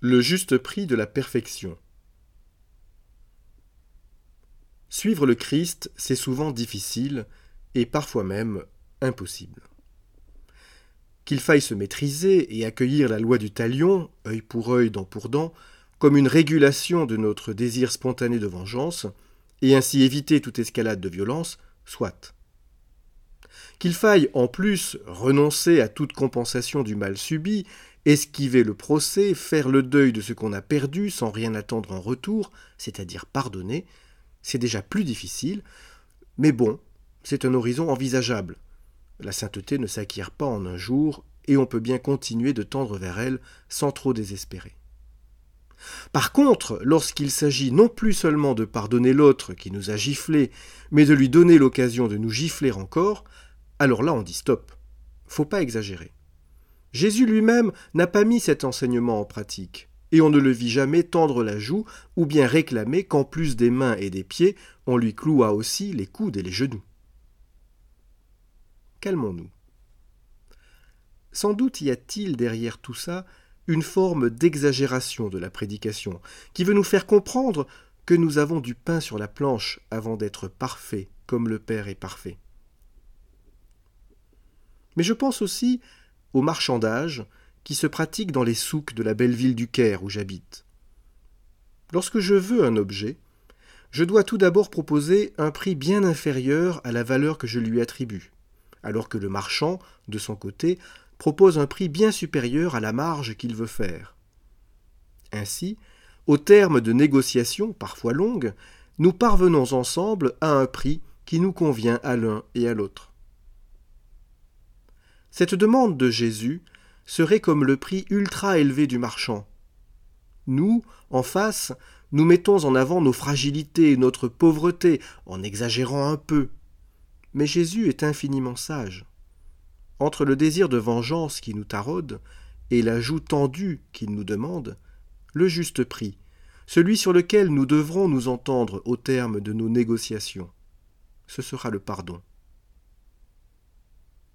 Le juste prix de la perfection. Suivre le Christ, c'est souvent difficile et parfois même impossible. Qu'il faille se maîtriser et accueillir la loi du talion, œil pour œil, dent pour dent, comme une régulation de notre désir spontané de vengeance, et ainsi éviter toute escalade de violence, soit. Qu'il faille en plus renoncer à toute compensation du mal subi, esquiver le procès, faire le deuil de ce qu'on a perdu sans rien attendre en retour, c'est-à-dire pardonner, c'est déjà plus difficile, mais bon, c'est un horizon envisageable. La sainteté ne s'acquiert pas en un jour, et on peut bien continuer de tendre vers elle sans trop désespérer. Par contre, lorsqu'il s'agit non plus seulement de pardonner l'autre qui nous a giflé, mais de lui donner l'occasion de nous gifler encore, alors là on dit stop. Faut pas exagérer. Jésus lui-même n'a pas mis cet enseignement en pratique, et on ne le vit jamais tendre la joue ou bien réclamer qu'en plus des mains et des pieds, on lui cloua aussi les coudes et les genoux. Calmons-nous. Sans doute y a-t-il derrière tout ça une forme d'exagération de la prédication, qui veut nous faire comprendre que nous avons du pain sur la planche avant d'être parfaits comme le Père est parfait. Mais je pense aussi au marchandage qui se pratique dans les souks de la belle ville du Caire où j'habite. Lorsque je veux un objet, je dois tout d'abord proposer un prix bien inférieur à la valeur que je lui attribue, alors que le marchand, de son côté, propose un prix bien supérieur à la marge qu'il veut faire. Ainsi, au terme de négociations parfois longues, nous parvenons ensemble à un prix qui nous convient à l'un et à l'autre. Cette demande de Jésus serait comme le prix ultra élevé du marchand. Nous, en face, nous mettons en avant nos fragilités et notre pauvreté, en exagérant un peu. Mais Jésus est infiniment sage entre le désir de vengeance qui nous taraude et la joue tendue qu'il nous demande, le juste prix, celui sur lequel nous devrons nous entendre au terme de nos négociations. Ce sera le pardon.